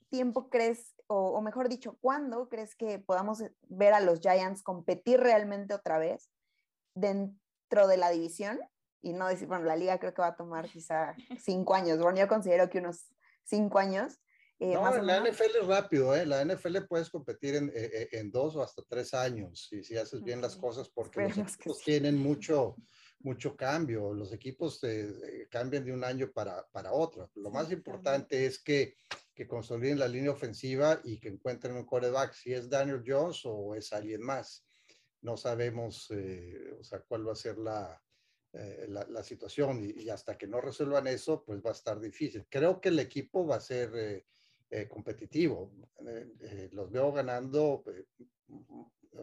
tiempo crees, o, mejor dicho, cuándo crees que podamos ver a los Giants competir realmente otra vez dentro de la división? Y no decir, bueno, la liga creo que va a tomar quizá cinco años. Bueno, yo considero que unos cinco años. Eh, no, la NFL es rápido, ¿eh? La NFL puedes competir en, eh, en, dos o hasta tres años si, si haces bien las cosas porque los equipos tienen mucho, mucho cambio, los equipos cambian de un año para, para otro. Lo más importante es que, que consoliden la línea ofensiva y que encuentren un coreback, si es Daniel Jones o es alguien más. no sabemos, o sea, cuál va a ser la, la, situación y, hasta que no resuelvan eso, pues va a estar difícil. Creo que el equipo va a ser competitivo. los veo ganando,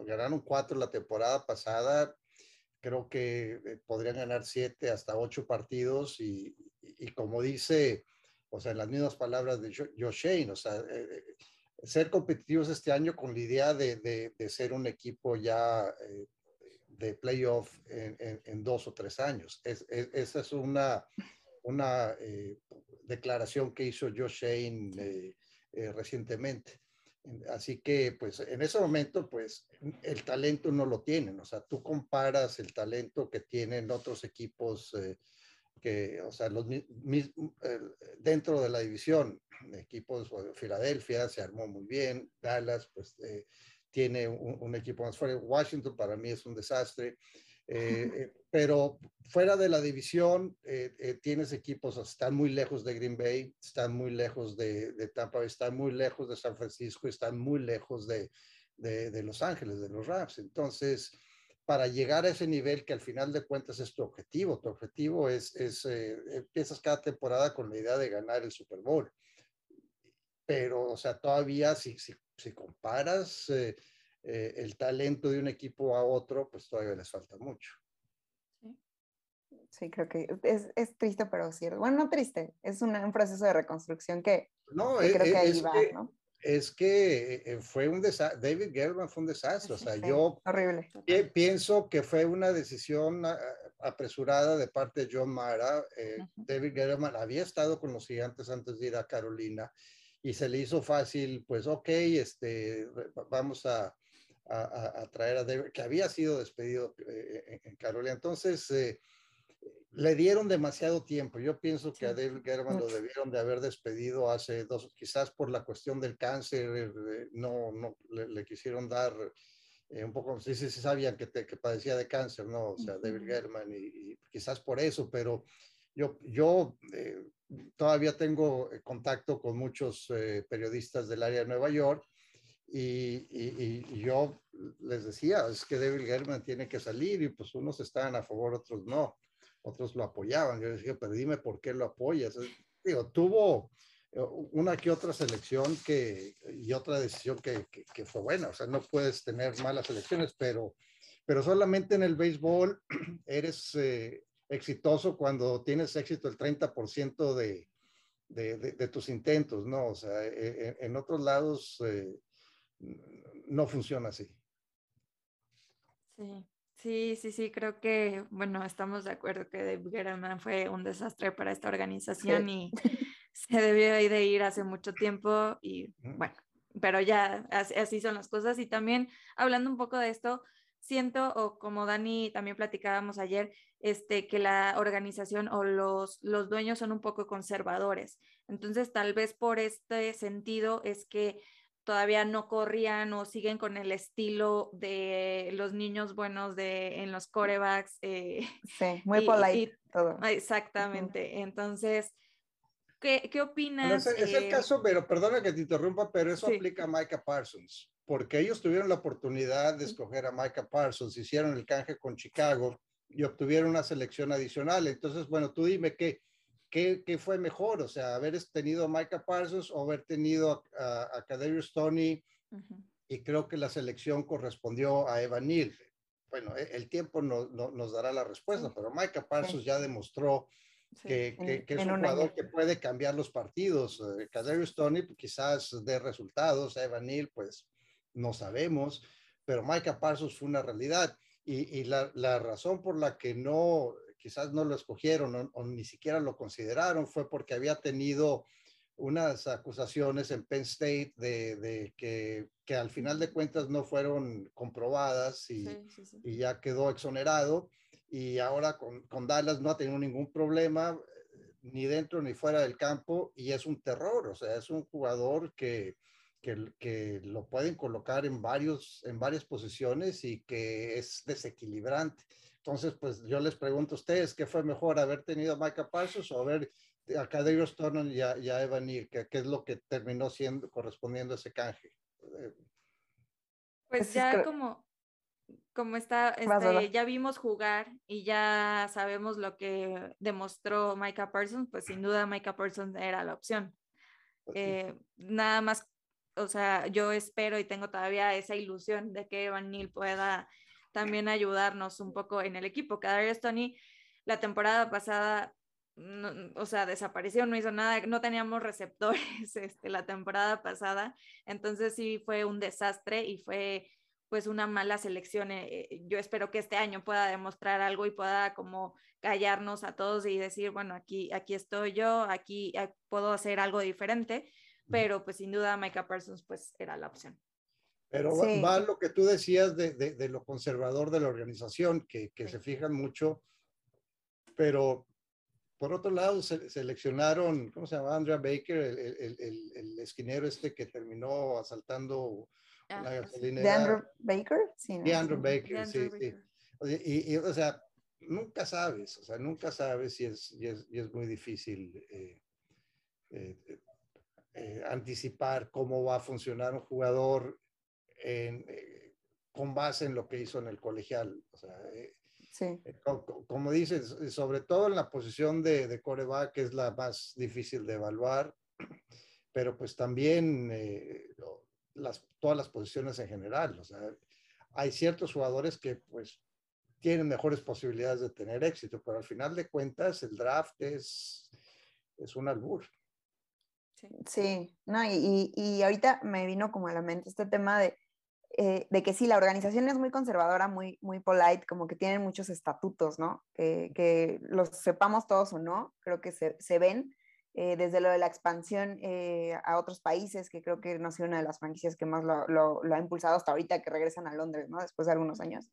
ganaron cuatro la temporada pasada, creo que podrían ganar siete hasta ocho partidos y, y como dice o sea, en las mismas palabras de Joe Shane, o sea, eh, eh, ser competitivos este año con la idea de, de, ser un equipo ya eh, de playoff en, en, dos o tres años. Es, esa es una, una declaración que hizo Joe Shane recientemente. Así que, pues, en ese momento, pues, el talento no lo tienen. O sea, tú comparas el talento que tienen otros equipos que, o sea, los, dentro de la división, equipos, Filadelfia se armó muy bien, Dallas, pues eh, tiene un, equipo más fuerte, Washington para mí es un desastre, eh, eh, pero fuera de la división tienes equipos, están muy lejos de Green Bay, están muy lejos de, Tampa, están muy lejos de San Francisco, están muy lejos de, Los Ángeles, de los Rams, entonces para llegar a ese nivel que al final de cuentas es tu objetivo. Tu objetivo es, es eh, empiezas cada temporada con la idea de ganar el Super Bowl. Pero, o sea, todavía si, si, si comparas eh, eh, el talento de un equipo a otro, pues todavía les falta mucho. Sí, creo que es, es triste, pero cierto. Bueno, no triste, es un, proceso de reconstrucción que, no, creo que ahí va, ¿no? es que eh, fue un desastre, David Gettleman fue un desastre, o sea, yo horrible. pienso que fue una decisión ah, apresurada de parte de John Mara. Eh, David Gettleman había estado con los gigantes antes de ir a Carolina y se le hizo fácil, pues, ok, este, vamos a, a, traer a David, que había sido despedido eh, en, Carolina. Entonces, le dieron demasiado tiempo. Yo pienso que a David German lo debieron de haber despedido hace dos, quizás por la cuestión del cáncer, eh, no, no le, quisieron dar eh, un poco, sí, sí, sabían que, que, padecía de cáncer, ¿no? O sea, David German, y, quizás por eso, pero yo, yo eh, todavía tengo contacto con muchos periodistas del área de Nueva York. Y, y, y, yo les decía, es que David German tiene que salir y pues unos están a favor, otros no otros lo apoyaban. Yo decía, pero dime por qué lo apoyas. Digo, tuvo eh, una que otra selección que, y otra decisión que, que, fue buena. O sea, no puedes tener malas elecciones, pero, pero solamente en el béisbol eres eh, exitoso cuando tienes éxito el 30% de, de, de, tus intentos, ¿no? O sea, e, e, en, otros lados eh, no funciona así. Sí. Sí, sí, sí, creo que, bueno, estamos de acuerdo que Dave Gettleman fue un desastre para esta organización y se debió de ir hace mucho tiempo y bueno, pero ya así, son las cosas. Y también hablando un poco de esto, siento, o como Dani también platicábamos ayer, este, que la organización o los, los dueños son un poco conservadores. Entonces, tal vez por este sentido es que todavía no corrían o siguen con el estilo de los niños buenos de, en los corebacks. Eh, sí, muy polite todo. Exactamente. Entonces, ¿qué, qué opinas? es, el eh? caso, pero perdona que te interrumpa, pero eso aplica a Micah Parsons, porque ellos tuvieron la oportunidad de escoger a Micah Parsons, hicieron el canje con Chicago y obtuvieron una selección adicional. Entonces, bueno, tú dime qué ¿qué, fue mejor? O sea, haber tenido a Micah Parsons o haber tenido a, a, Stoney. Y creo que la selección correspondió a Evan Neal. Bueno, e, el tiempo no, nos dará la respuesta, pero Micah Parsons ya demostró que, que, es un jugador que puede cambiar los partidos. Uh, Stoney pues, quizás dé resultados, Evan Neal pues no sabemos, pero Micah Parsons fue una realidad. Y, y la, la, razón por la que no quizás no lo escogieron o, ni siquiera lo consideraron fue porque había tenido unas acusaciones en Penn State de, que, que, al final de cuentas no fueron comprobadas y, y ya quedó exonerado. Y ahora con, con, Dallas no ha tenido ningún problema, ni dentro ni fuera del campo, y es un terror, o sea, es un jugador que, que, que, lo pueden colocar en, varios, en varias posiciones y que es desequilibrante. Entonces, pues yo les pregunto a ustedes, ¿qué fue mejor, haber tenido a Micah Parsons o haber a Cadero Stornon y a, Evan Neal? ¿Qué, es lo que terminó siendo, correspondiendo a ese canje? Pues ya como, como está, este, ya vimos jugar y ya sabemos lo que demostró Micah Parsons, pues sin duda Micah Parsons era la opción. Pues eh, nada más, o sea, yo espero y tengo todavía esa ilusión de que Evan Neal pueda también ayudarnos un poco en el equipo. Cada Tony la temporada pasada, o sea, desapareció, no hizo nada, no teníamos receptores este, la temporada pasada, entonces sí fue un desastre y fue pues una mala selección. Eh, eh, yo espero que este año pueda demostrar algo y pueda como callarnos a todos y decir, bueno, aquí, aquí estoy yo, aquí puedo hacer algo diferente, pero pues sin duda Micah Parsons pues era la opción. Pero va lo que tú decías de, de, lo conservador de la organización, que, que se fijan mucho, pero por otro lado se, seleccionaron, ¿cómo se llama? Andrea Baker, el, el, el, el esquinero este que terminó asaltando Ah, ¿De Andrew Baker? Sí, de Andrew Baker, sí, sí. Y, y, o sea, nunca sabes, o sea, nunca sabes y es, y es, y es muy difícil eh, eh, eh, anticipar cómo va a funcionar un jugador en, con base en lo que hizo en el colegial. O sea, sí. como, como, dices, sobre todo en la posición de, de coreback, que es la más difícil de evaluar, pero pues también las, todas las posiciones en general. O sea, hay ciertos jugadores que pues tienen mejores posibilidades de tener éxito, pero al final de cuentas el draft es, es un albur. Sí, no, y, y, ahorita me vino como a la mente este tema de, eh, de que sí, la organización es muy conservadora, muy, muy polite, como que tienen muchos estatutos, ¿no? Que, que los sepamos todos o no, creo que se, se ven, eh, desde lo de la expansión eh, a otros países, que creo que no ha sido una de las franquicias que más lo, lo, ha impulsado hasta ahorita, que regresan a Londres, ¿no? Después de algunos años.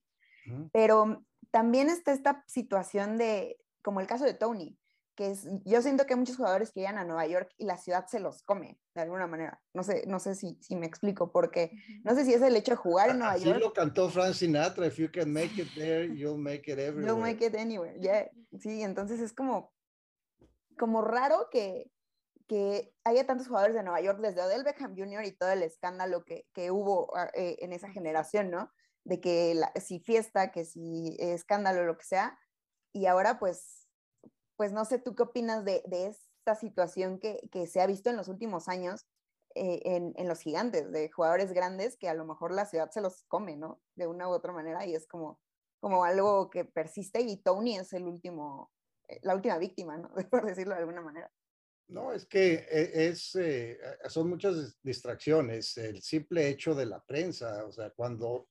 Pero también está esta situación de, como el caso de Tony, que es, yo siento que hay muchos jugadores que llegan a Nueva York y la ciudad se los come, de alguna manera. No sé, no sé si, si me explico, porque no sé si es el hecho de jugar en Nueva York. Así lo cantó Frank Sinatra, if you can make it there, you'll make it everywhere. You'll make it anywhere, yeah. Sí, entonces es como, como raro que, que haya tantos jugadores de Nueva York desde Odell Beckham Jr. y todo el escándalo que, que hubo ah, eh, en esa generación, ¿no? De que si fiesta, que si escándalo, lo que sea. Y ahora, pues, pues no sé, ¿tú qué opinas de, de esta situación que, que, se ha visto en los últimos años eh, en, en, los gigantes, de jugadores grandes que a lo mejor la ciudad se los come, ¿no? De una u otra manera y es como, como algo que persiste y Tony es el último eh, la última víctima, ¿no? Por decirlo de alguna manera. No, es que e, es, eh, son muchas distracciones. El simple hecho de la prensa, o sea, cuando,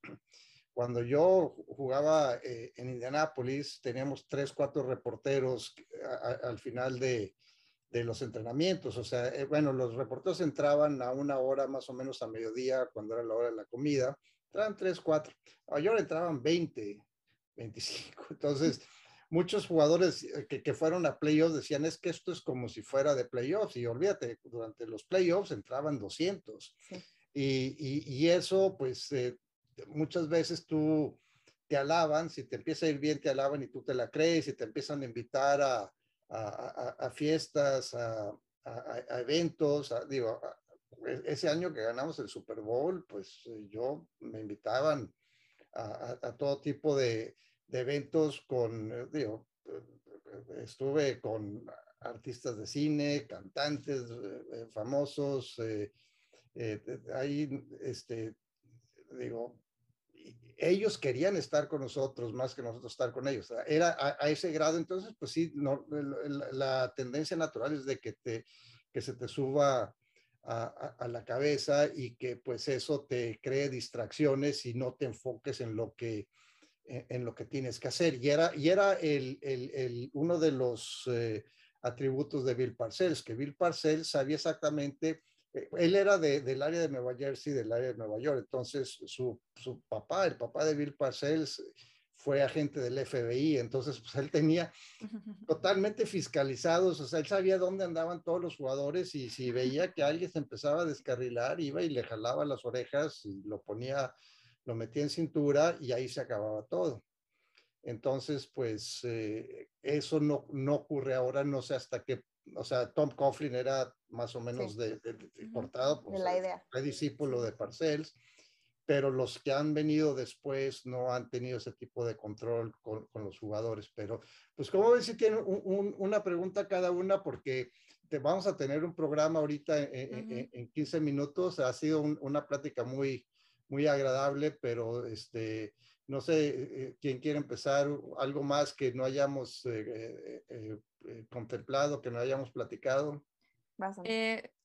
cuando yo jugaba eh, en Indianápolis, teníamos tres, cuatro reporteros al final de, de, los entrenamientos. O sea, bueno, los reporteros entraban a una hora más o menos a mediodía, cuando era la hora de la comida. Entraban tres, cuatro. Ahora entraban 20, 25. Entonces muchos jugadores eh, que, que, fueron a playoffs decían es que esto es como si fuera de playoffs y olvídate, durante los playoffs entraban 200 y, y, eso pues eh, muchas veces tú te alaban, si te empieza a ir bien te alaban y tú te la crees y te empiezan a invitar a, a, fiestas, a, eventos, digo, e, ese año que ganamos el Super Bowl, pues eh, yo me invitaban a, todo tipo de, de eventos con, eh, digo, eh, estuve con artistas de cine, cantantes famosos, ahí, este, digo, ellos querían estar con nosotros más que nosotros estar con ellos. Era a, ese grado, entonces, pues sí, no, la, tendencia natural es de que, te, que se te suba a, a, la cabeza y que pues eso te cree distracciones y no te enfoques en lo que en, lo que tienes que hacer. Y era, y era el, el, el uno de los eh, atributos de Bill Parcells, que Bill Parcells sabía exactamente, eh, él era de, del área de Nueva Jersey, del área de Nueva York, entonces su, su papá, el papá de Bill Parcells, fue agente del FBI, entonces pues él tenía totalmente fiscalizados, o sea, él sabía dónde andaban todos los jugadores y si veía que alguien se empezaba a descarrilar, iba y le jalaba las orejas y lo ponía lo metía en cintura y ahí se acababa todo. Entonces, pues eh, eso no, no ocurre ahora, no sé hasta qué, o sea, Tom Coughlin era más o menos de, de, cortado, pues, la idea. fue discípulo de Parcells, pero los que han venido después no han tenido ese tipo de control con, los jugadores. Pero, pues, como ves si tienen una pregunta cada una? Porque te vamos a tener un programa ahorita en, 15 minutos. Ha sido una plática muy, muy agradable, pero este, no sé eh, quién quiere empezar, algo más que no hayamos eh, eh, contemplado, que no hayamos platicado.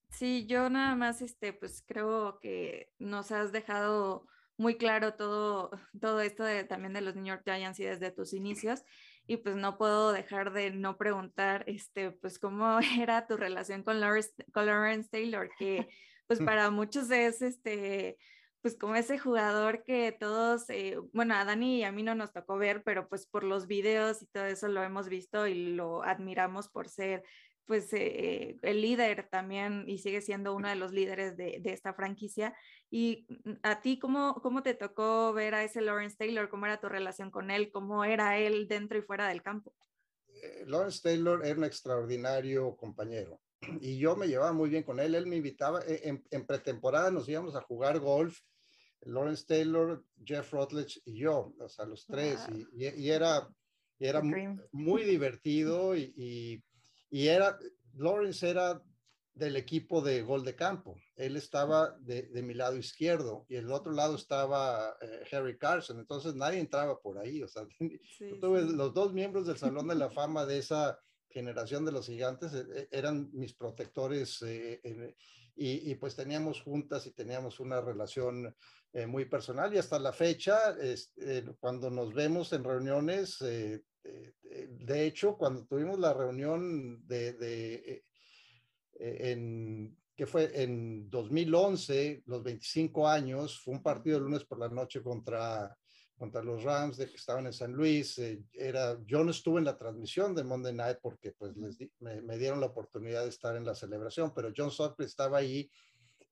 Sí, yo nada más, este, pues creo que nos has dejado muy claro todo, todo esto de, también de los New York Giants y desde tus inicios. Y pues no puedo dejar de no preguntar, este, pues cómo era tu relación con Lawrence, con Lawrence Taylor, que pues para muchos es, este, pues como ese jugador que todos, eh, bueno, a Dani y a mí no nos tocó ver, pero pues por los videos y todo eso lo hemos visto y lo admiramos por ser pues eh, el líder también y sigue siendo uno de los líderes de, esta franquicia. ¿Y mm, a ti cómo, cómo te tocó ver a ese Lawrence Taylor? ¿Cómo era tu relación con él? ¿Cómo era él dentro y fuera del campo? Eh, Lawrence Taylor era un extraordinario compañero y yo me llevaba muy bien con él. Él me invitaba, en, en pretemporada nos íbamos a jugar golf Lawrence Taylor, Jeff Rutledge y yo, o sea, los tres, y, era, era muy divertido y, y, era, Lawrence era del equipo de gol de campo, él estaba de, de mi lado izquierdo y el otro lado estaba eh, Harry Carson, entonces nadie entraba por ahí, o sea, tuve los dos miembros del Salón de la Fama de esa generación de los gigantes eh, eh, eran mis protectores y, pues teníamos juntas y teníamos una relación eh, muy personal. Y hasta la fecha, cuando nos vemos en reuniones, eh, eh, de hecho, cuando tuvimos la reunión de, de en, que fue en 2011, los 25 años, fue un partido el lunes por la noche contra, contra los Rams de que estaban en San Luis. era, yo no estuve en la transmisión de Monday Night porque pues les me, dieron la oportunidad de estar en la celebración, pero John Sutcliffe estaba ahí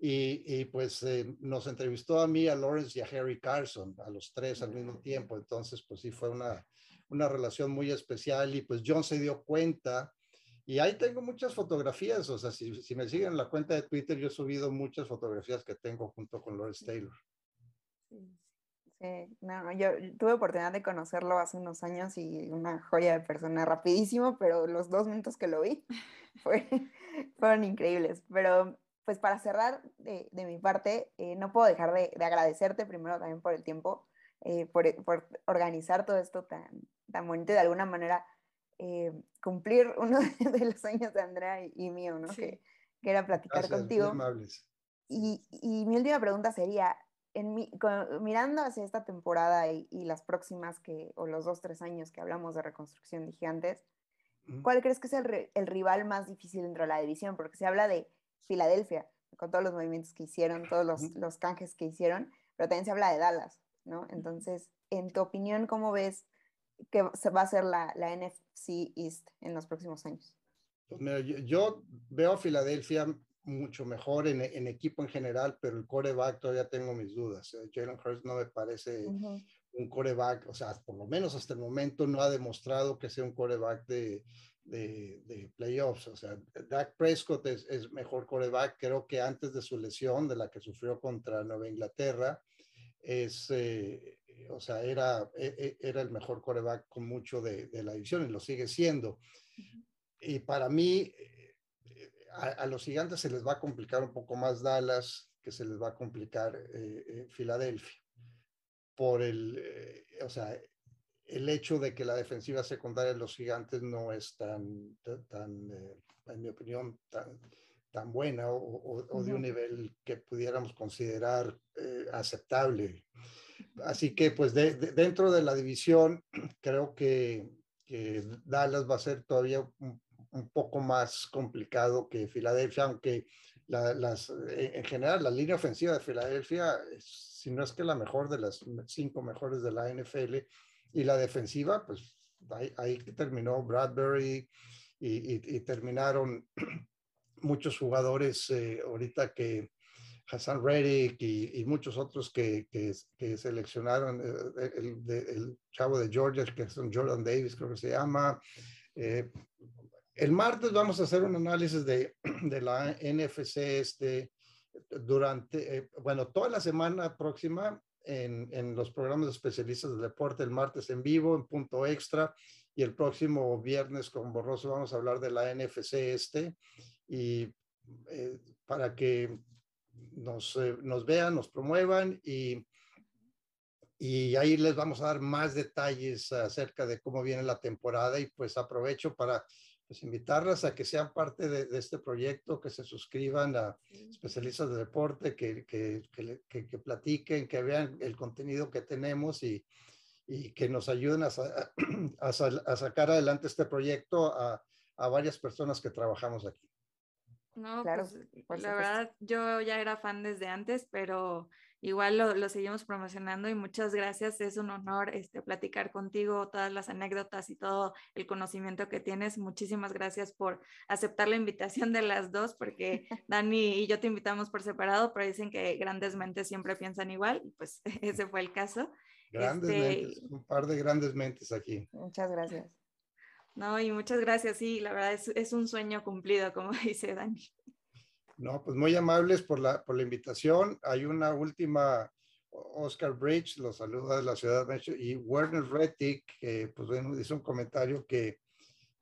y, pues eh, nos entrevistó a mí, a Lawrence y a Harry Carson, a los tres al mismo tiempo. Entonces, pues sí, fue una, una relación muy especial y pues John se dio cuenta. Y ahí tengo muchas fotografías, o sea, si, si me siguen en la cuenta de Twitter, yo he subido muchas fotografías que tengo junto con Lawrence Taylor. Sí, no, no, yo tuve oportunidad de conocerlo hace unos años y una joya de persona, rapidísimo, pero los dos minutos que lo vi fue, fueron increíbles. Pero pues para cerrar de, mi parte, eh, no puedo dejar de, agradecerte primero también por el tiempo, eh, por, organizar todo esto tan, tan bonito y de alguna manera eh, cumplir uno de los sueños de Andrea y, mío, ¿no? Que, era platicar contigo. Y, y, mi última pregunta sería, en mirando hacia esta temporada y, las próximas que, o los dos, tres años que hablamos de reconstrucción de gigantes, ¿cuál crees que es el, el rival más difícil dentro de la división? Porque se habla de Filadelfia, con todos los movimientos que hicieron, todos los, los, canjes que hicieron, pero también se habla de Dallas, ¿no? Entonces, en tu opinión, ¿cómo ves que se va a ser la, la NFC East en los próximos años? Pues mira, yo, veo a Filadelfia mucho mejor en, en, equipo en general, pero el coreback todavía tengo mis dudas. Eh, Jalen Hurts no me parece un coreback, o sea, por lo menos hasta el momento no ha demostrado que sea un coreback de, de, playoffs. O sea, Dak Prescott es, mejor coreback. Creo que antes de su lesión, de la que sufrió contra Nueva Inglaterra, es, eh, o sea, era, e, e, era el mejor coreback con mucho de, la división y lo sigue siendo. Y para mí, eh, a, los gigantes se les va a complicar un poco más Dallas que se les va a complicar eh, Filadelfia. Por el, o sea, el hecho de que la defensiva secundaria de los gigantes no es tan, tan eh, en mi opinión, tan, tan buena o, de un nivel que pudiéramos considerar eh, aceptable. Así que, pues, dentro de la división, creo que, Dallas va a ser todavía un, poco más complicado que Filadelfia, aunque las, en general la línea ofensiva de Filadelfia, si no es que la mejor de las cinco mejores de la NFL, y la defensiva, pues ahí, terminó Bradbury y, terminaron muchos jugadores eh, ahorita que Hassan Reddick y, muchos otros que, que, seleccionaron, eh, el, chavo de Georgia, que es Jordan Davis, creo que se llama. Eh, el martes vamos a hacer un análisis de, de la NFC este, durante, bueno, toda la semana próxima en, en, los programas de especialistas del deporte, el martes en vivo, en punto extra, y el próximo viernes con Borroso vamos a hablar de la NFC este, y para que nos, nos vean, nos promuevan y y ahí les vamos a dar más detalles acerca de cómo viene la temporada y pues aprovecho para pues, invitarlas a que sean parte de, este proyecto, que se suscriban a especialistas de deporte, que, que, que, que platiquen, que vean el contenido que tenemos y, y que nos ayuden a, a, a, sacar adelante este proyecto a, a varias personas que trabajamos aquí. No, claro, pues, la verdad, yo ya era fan desde antes, pero igual lo, seguimos promocionando y muchas gracias. Es un honor este, platicar contigo, todas las anécdotas y todo el conocimiento que tienes. Muchísimas gracias por aceptar la invitación de las dos, porque Dani y yo te invitamos por separado, pero dicen que grandes mentes siempre piensan igual, y pues ese fue el caso. Grandes este, mentes, un par de grandes mentes aquí. Muchas gracias. No, y muchas gracias, sí, la verdad es, es un sueño cumplido, como dice Dani. No, pues muy amables por la, por la invitación. Hay una última, Oscar Bridge, los saluda de la ciudad de México, y Werner Rettig, que pues bueno, hizo un comentario que,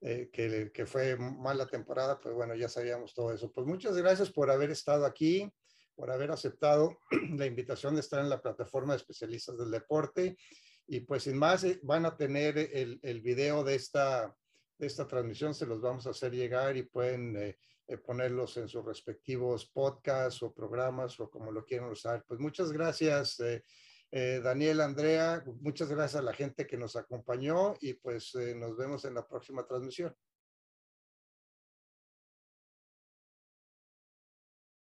eh, que, que, fue mala temporada, pues bueno, ya sabíamos todo eso. Pues muchas gracias por haber estado aquí, por haber aceptado la invitación de estar en la plataforma de especialistas del deporte. Y pues sin más, eh, van a tener el, el video de esta, de esta transmisión, se los vamos a hacer llegar y pueden... Eh, eh, ponerlos en sus respectivos podcasts o programas o como lo quieran usar. Pues muchas gracias, eh, Daniel, Andrea, muchas gracias a la gente que nos acompañó y pues nos vemos en la próxima transmisión.